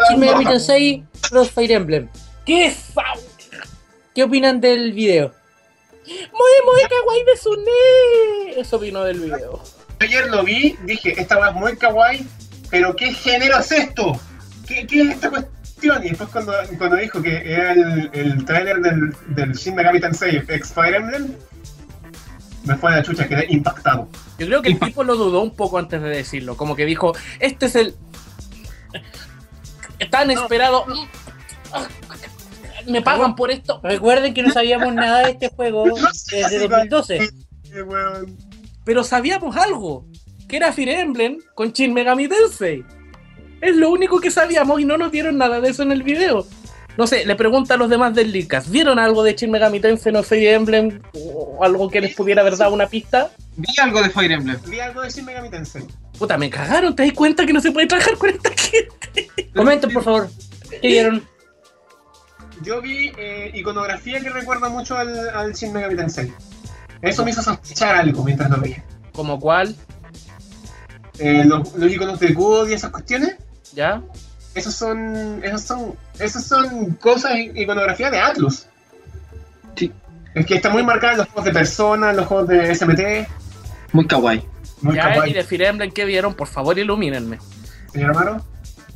Shin Megami Tensei Cross Fire Emblem.
¿Qué sa-
¿Qué opinan del video?
Muy, muy kawaii de Sune. Eso vino del video.
Ayer lo vi, dije, esta va muy kawaii, pero ¿qué género es esto? ¿Qué, qué es esta cuestión? Y después cuando, cuando dijo que era el, el trailer del, del Shin Megami Tensei X Fire Emblem, me fue a la chucha, quedé impactado.
Yo creo que el tipo lo dudó un poco antes de decirlo. Como que dijo, este es el tan esperado. Me pagan por esto.
Recuerden que no sabíamos nada de este juego *laughs* desde 2012.
Qué weón.
Pero sabíamos algo. Que era Fire Emblem con Shin Megami Tensei. Es lo único que sabíamos y no nos dieron nada de eso en el video. No sé, le pregunta a los demás del Leadcast. ¿Vieron algo de Shin Megami Tensei no Fire Emblem? O algo que les pudiera haber dado una pista.
Vi algo de Fire Emblem.
Vi algo de Shin Megami Tensei.
Puta, me cagaron. ¿Te das cuenta que no se puede trabajar con esta gente?
Comenten, por favor. ¿Qué vieron?
Yo vi eh, iconografía que recuerda mucho al, al Shin Megami Tensei. Eso me hizo sospechar algo mientras lo veía.
¿Como cuál?
Eh, los, los iconos de God y esas cuestiones,
¿Ya?
esos son, esos son, esos son cosas, iconografía de Atlus.
Sí.
Es que está muy marcada en los juegos de Persona, en los juegos de SMT.
Muy kawaii.
Muy
¿Ya?
kawaii.
¿Y de Fire Emblem qué vieron? Por favor, ilumínenme.
Señor Amaro,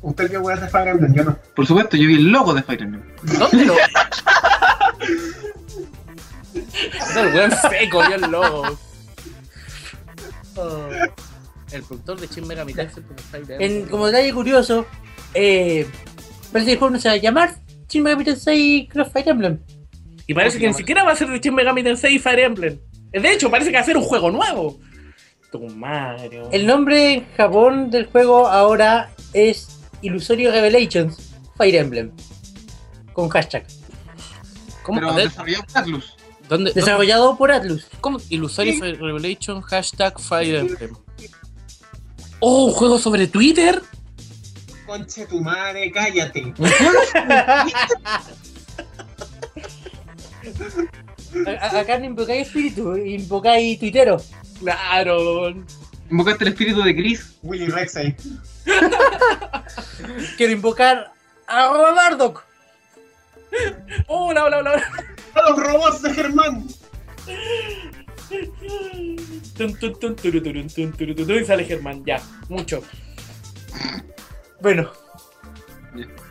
usted vio weas de Fire Emblem, yo no.
Por supuesto, yo vi el logo de Fire Emblem.
¿Dónde lo.? es *laughs* el buen seco, vio el logo. Oh. *laughs* El productor de Shin Megami Tensei como Fire
En,
Emblem.
como detalle curioso, eh, parece que el juego no se va a llamar Shin Megami Tensei Cross Fire Emblem.
Y parece que ni siquiera va a ser de Shin Megami Tensei Fire Emblem. De hecho, parece que va a ser un juego nuevo. Tu Mario.
El nombre en Japón del juego ahora es Illusorio Revelations Fire Emblem. Con hashtag.
¿Cómo?
Pero desarrollado por Atlus.
¿Dónde? dónde-
Desarrollado por Atlus.
¿Cómo? Illusory Revelation, hashtag Fire Emblem. Oh, un juego sobre Twitter.
Conche tu madre, cállate. *laughs*
Acá no invocáis espíritu, invocáis tuitero.
Claro.
Invocaste el espíritu de Chris.
Willy Rexay. *laughs*
Quiero invocar a Robardoc.
Hola, hola, hola. hola.
¡A los robots de Germán! *laughs*
Tun, tun, tun, turu, turun, tun, turu, tun, tun, Y sale Germán, ya, mucho.
Bueno,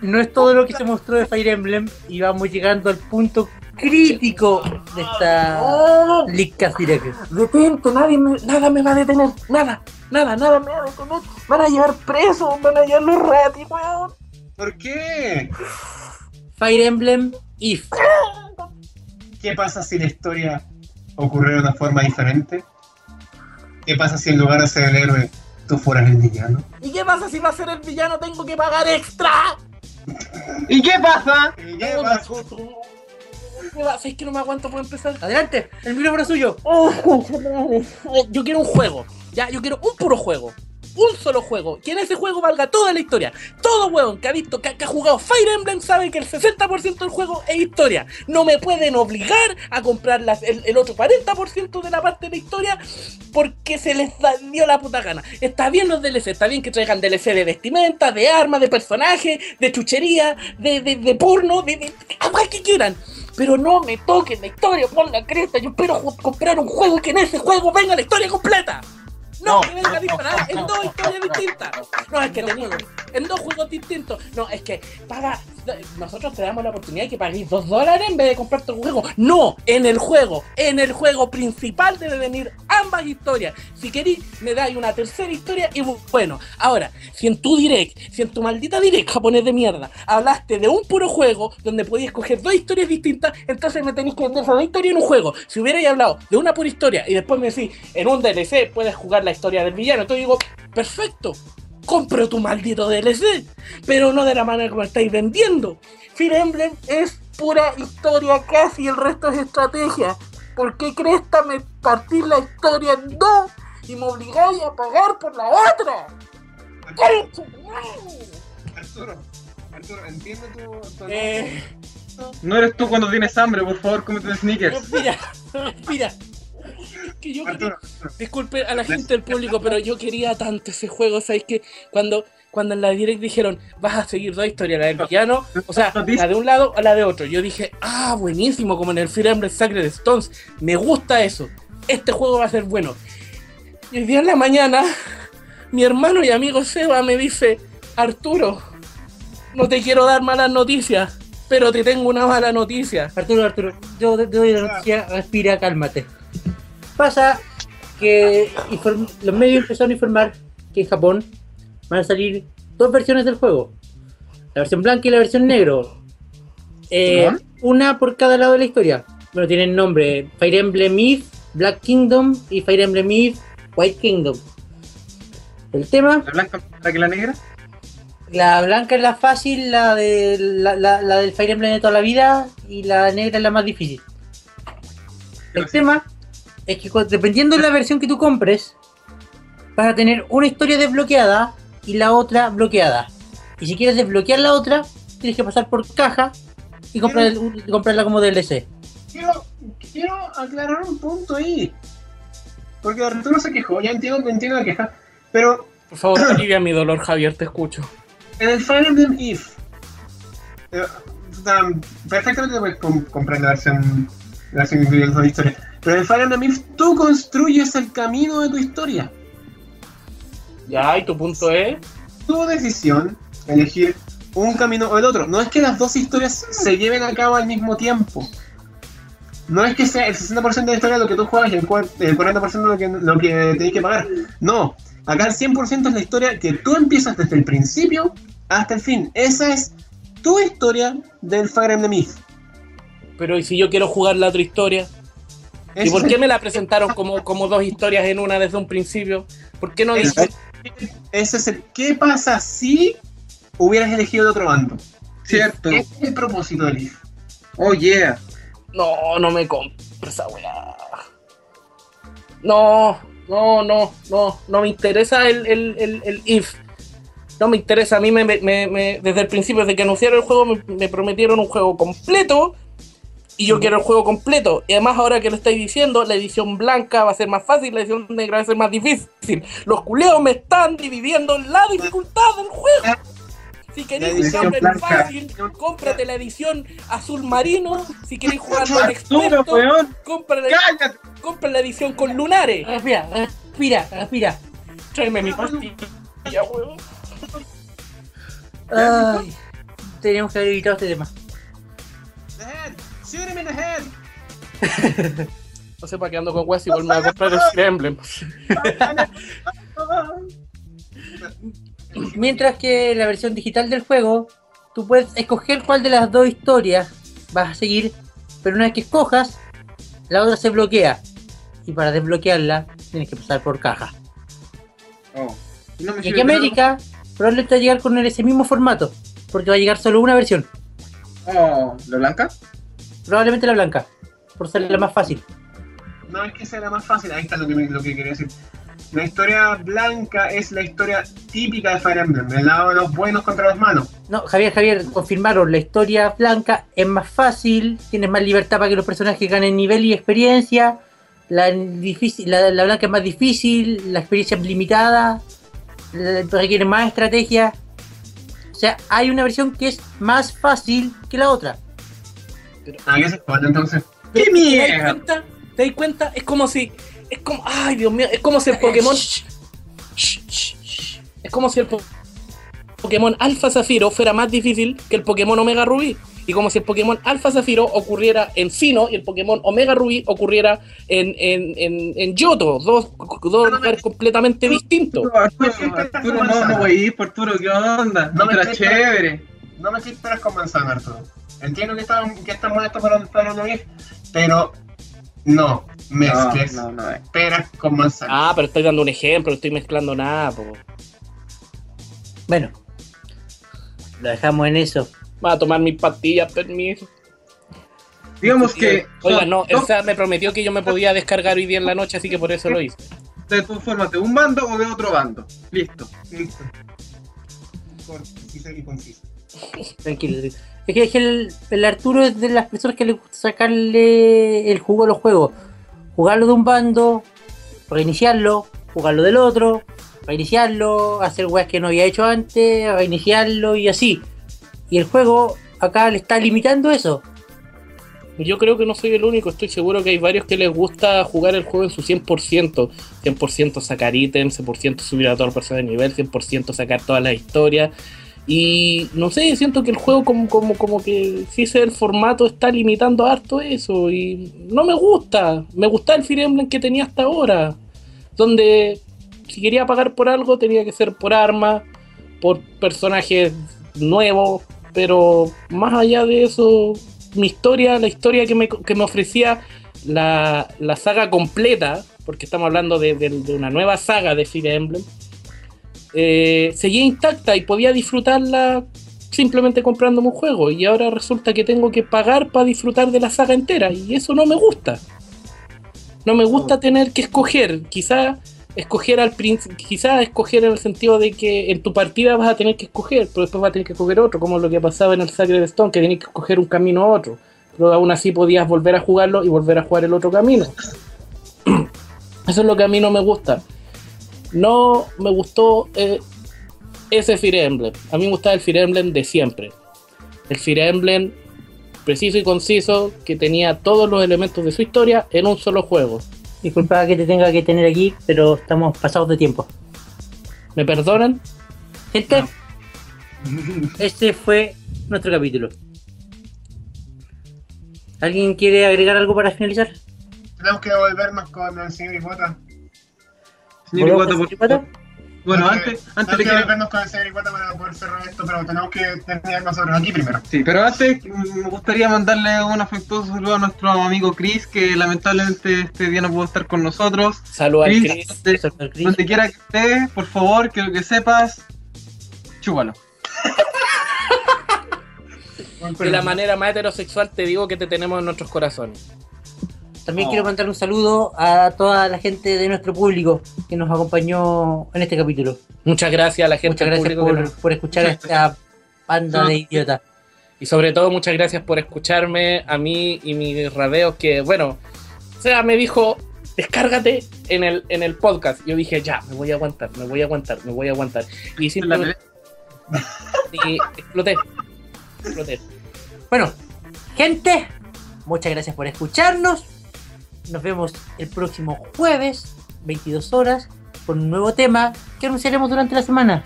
no es todo lo que se mostró de Fire Emblem y vamos llegando al punto crítico de esta
¡Oh!
Leakcast Direct.
Detente, nadie me, nada me va a detener. Nada, nada, nada me va a detener. Van a llevar preso, van a llevar los ratis, weón.
¿Por qué?
Fire Emblem If.
¿Qué pasa si la historia ocurriera de una forma diferente? ¿Qué pasa si en lugar de ser el héroe, tú fueras el villano?
¿Y qué pasa si va a ser el villano? Tengo que pagar extra.
¿Y qué pasa?
¿Y qué pasa?
¿Sabes que no me aguanto por empezar?
Adelante, el micrófono es suyo.
Oh, madre. Yo quiero un juego. Ya, yo quiero un puro juego. Un solo juego. Que en ese juego valga toda la historia. Todo huevón que ha visto, que, que ha jugado Fire Emblem sabe que el 60% del juego es historia. No me pueden obligar a comprar las- el, el otro 40% de la parte de historia porque se les dio la puta gana. Está bien los DLC, está bien que traigan DLC de vestimenta, de armas, de personajes, de chuchería, de, de, de porno, de, de, algo que quieran. pero no me toquen la historia por la cresta. Yo espero comprar un juego que en ese juego venga la historia completa. No,
No,
venga en dos historias distintas. No, es que tenía en dos juegos distintos. No, es que paga. Nosotros te damos la oportunidad de que paguéis dos dólares en vez de comprarte un juego. No, en el juego, en el juego principal debe venir ambas historias. Si queréis, me dais una tercera historia y bueno. Ahora, si en tu direct, si en tu maldita direct japonés de mierda, hablaste de un puro juego donde podías escoger dos historias distintas, entonces me tenéis que vender esas dos historias en un juego. Si hubierais hablado de una pura historia y después me decís, en un DLC puedes jugar la historia del villano, entonces digo, perfecto, compro tu maldito DLC, pero no de la manera como estáis vendiendo. Fire Emblem es pura historia casi, el resto es estrategia. ¿Por qué cresta me partís la historia en dos y me obligáis a pagar por la otra?
Arturo, Arturo, entiendo tu. tu
Eh,
No eres tú cuando tienes hambre, por favor, cómete sneakers.
respira, respira. Que yo quería- Disculpe a la gente del público, pero yo quería tanto ese juego, ¿sabéis que Cuando, cuando en la direct dijeron, vas a seguir dos historias, la del villano, o sea, *laughs* la de un lado o la de otro, yo dije, ah, buenísimo, como en el Fire Emblem Sacred Stones, me gusta eso, este juego va a ser bueno. Y el día en la mañana, *laughs* mi hermano y amigo Seba me dice, Arturo, no te quiero dar malas noticias, pero te tengo una mala noticia.
Arturo, Arturo, yo te doy la noticia, respira, cálmate. Pasa que los medios empezaron a informar que en Japón van a salir dos versiones del juego. La versión blanca y la versión negro. Eh, una por cada lado de la historia. Bueno, tienen nombre Fire Emblem Eve, Black Kingdom y Fire Emblem Eve, White Kingdom. El tema
¿La blanca para que la negra?
La blanca es la fácil, la, de, la, la- la del Fire Emblem de toda la vida y la negra es la más difícil. El tema es que dependiendo de la versión que tú compres, vas a tener una historia desbloqueada y la otra bloqueada. Y si quieres desbloquear la otra, tienes que pasar por caja y comprar el- comprarla como DLC.
quiero, quiero aclarar un punto ahí. Porque Arturo se quejó, ya entiendo, entiendo la queja. Pero
Por favor, *clears throat* alivia mi dolor, Javier, te escucho.
en el Fire Emblem Eve, eh, perfectamente puedes com- comprar la versión, la versión que las dos historias. Pero en el Fire Emblem Eve, tú construyes el camino de tu historia.
Ya, y tu punto es.
tu decisión elegir un camino o el otro. No es que las dos historias se lleven a cabo al mismo tiempo. No es que sea el 60% de la historia lo que tú juegas y el, cua- el 40% lo que, lo que tenés que pagar. No. Acá el 100% es la historia que tú empiezas desde el principio hasta el fin. Esa es tu historia del Fire Emblem Eve.
Pero ¿y si yo quiero jugar la otra historia? ¿Y por qué me la presentaron como, como dos historias en una desde un principio? ¿Por qué no dije,
Ese es el ¿Qué pasa si hubieras elegido el otro bando?
Cierto.
Ese es el propósito del Eve.
Oh yeah.
no, no me compro esa weá? No, no, no, no, no me interesa el, el, el, el if. No me interesa, a mí me, me- me- desde el principio, desde que anunciaron el juego, me, me prometieron un juego completo. Y yo quiero el juego completo. Y además, ahora que lo estáis diciendo, la edición blanca va a ser más fácil, la edición negra va a ser más difícil. Los culeos me están dividiendo la dificultad del juego. Si queréis
edición
jugar el
blanca.
fácil, cómprate la edición azul marino. Si queréis jugarlo
Arturo,
experto, compra la, la edición con lunares.
Respira, respira, respira.
Tráeme mi pastilla, weón.
Ay, teníamos que haber evitado este tema.
Shoot him in the head. *laughs*
No sé para qué ando con weas igual me voy a comprar el Emblem.
Mientras que la versión digital del juego, tú puedes escoger cuál de las dos historias vas a seguir, pero una vez que escojas, la otra se bloquea. Y para desbloquearla, tienes que pasar por caja.
Oh. No me
Y aquí. América probablemente va a llegar con ese mismo formato, porque va a llegar solo una versión.
Oh, ¿la blanca?
Probablemente la blanca, por ser la más fácil.
No es que sea la más fácil, ahí está lo que, me- lo que quería decir. La historia blanca es la historia típica de Fire Emblem, del lado de los buenos contra los malos.
No, Javier, Javier, confirmaron, la historia blanca es más fácil, tienes más libertad para que los personajes ganen nivel y experiencia. La, difícil, la, la blanca es más difícil, la experiencia es limitada, requiere más estrategia. O sea, hay una versión que es más fácil que la otra.
¿A qué se esconde entonces?
¡Qué
¿Te das cuenta? ¿Te das cuenta? Es como si. Es como. Ay, Dios mío. Es como si el Pokémon.
Shh, shh, shh.
Es como si el po- Pokémon Alpha Zafiro fuera más difícil que el Pokémon Omega Rubí. Y como si el Pokémon Alpha Zafiro ocurriera en Sino y el Pokémon Omega Rubí ocurriera en, en, en, en Yoto. Dos, dos lugares completamente distintos.
Arturo, Arturo, no, no voy a ir, por Arturo, ¿qué onda?
No me
chévere.
No me chisperas con manzana, Arturo. Entiendo que están, que están molestos para, para no ir, pero no mezcles
No, no, no. eh.
peras con manzana.
Ah, pero estoy dando un ejemplo, no estoy mezclando nada. po.
Bueno, lo dejamos en eso.
Va a tomar mis pastillas, permiso.
Digamos que.
Oiga,
son
no, SAT me prometió que yo me podía descargar hoy día en la noche, así que por eso lo hice.
de tú formas de un bando o de otro bando. Listo.
Listo. Corto, y conciso.
Tranquilo. Que, es que el, el Arturo es de las personas que le gusta sacarle el jugo a los juegos. Jugarlo de un bando, reiniciarlo, jugarlo del otro, reiniciarlo, hacer weas que no había hecho antes, reiniciarlo y así. Y el juego acá le está limitando eso.
Yo creo que no soy el único, estoy seguro que hay varios que les gusta jugar el juego en su 100%. 100% sacar ítems, 100% subir a toda la persona de nivel, 100% sacar todas las historias. Y no sé, siento que el juego como, como, como que si ese es el formato está limitando harto eso. Y no me gusta. Me gusta el Fire Emblem que tenía hasta ahora. Donde si quería pagar por algo tenía que ser por arma, por personajes nuevos. Pero más allá de eso, mi historia, la historia que me, que me ofrecía la, la saga completa, porque estamos hablando de, de- de una nueva saga de Fire Emblem, eh, seguía intacta y podía disfrutarla simplemente comprándome un juego. Y ahora resulta que tengo que pagar para disfrutar de la saga entera, y eso no me gusta. No me gusta tener que escoger, quizá escoger al príncipe, quizá escoger en el sentido de que en tu partida vas a tener que escoger, pero después vas a tener que escoger otro, como lo que pasaba en el Sacred Stone, que tenías que escoger un camino a otro, pero aún así podías volver a jugarlo y volver a jugar el otro camino. *clears throat* Eso es lo que a mí no me gusta. No me gustó eh, ese Fire Emblem. A mí me gustaba el Fire Emblem de siempre. El Fire Emblem preciso y conciso que tenía todos los elementos de su historia en un solo juego.
Disculpa que te tenga que tener aquí, pero estamos pasados de tiempo.
¿Me perdonan?
Gente, *laughs* este fue nuestro capítulo. ¿Alguien quiere agregar algo para finalizar?
Tenemos que devolvernos con el señor Iguata.
Bueno,
que-
antes, antes de
que
que.
devolvernos con el señor Iguata para poder cerrar esto, pero tenemos que terminar nosotros aquí primero.
Sí, pero antes mm, me gustaría mandarle un afectuoso saludo a nuestro amigo Chris, que lamentablemente este día no pudo estar con nosotros.
Salud al
Chris,
Chris.
donde,
Doctor Chris.
donde quiera que esté, por favor, quiero que sepas, chúpalo. *laughs*
De la manera más heterosexual te digo que te tenemos en nuestros corazones.
También
Oh.
quiero mandar un saludo a toda la gente de nuestro público que nos acompañó en este capítulo.
Muchas gracias a la gente
Muchas
del
gracias
público que
por,
nos-
por escuchar a esta banda de idiotas.
Y sobre todo muchas gracias por escucharme a mí y mis radeos que, bueno, o sea, me dijo, descárgate en el, en el podcast. Yo dije, ya, me voy a aguantar, me voy a aguantar, me voy a aguantar. Y simplemente y exploté. Exploté.
Bueno, gente, muchas gracias por escucharnos. Nos vemos el próximo jueves, 22 horas, con un nuevo tema que anunciaremos durante la semana.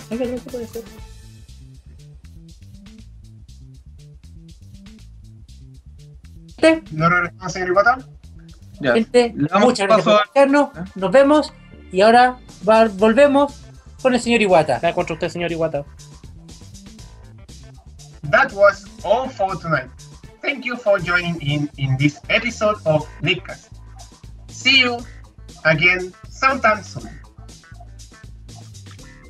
¿No regresamos, señor Iguata?
Ya.
gente, muchas gracias por escucharnos. Nos vemos y ahora va- volvemos con el señor Iwata.
Nada contra usted, señor Iguata.
That was all for tonight. Thank you for joining in in this episode of Leakcast. See you again sometime soon.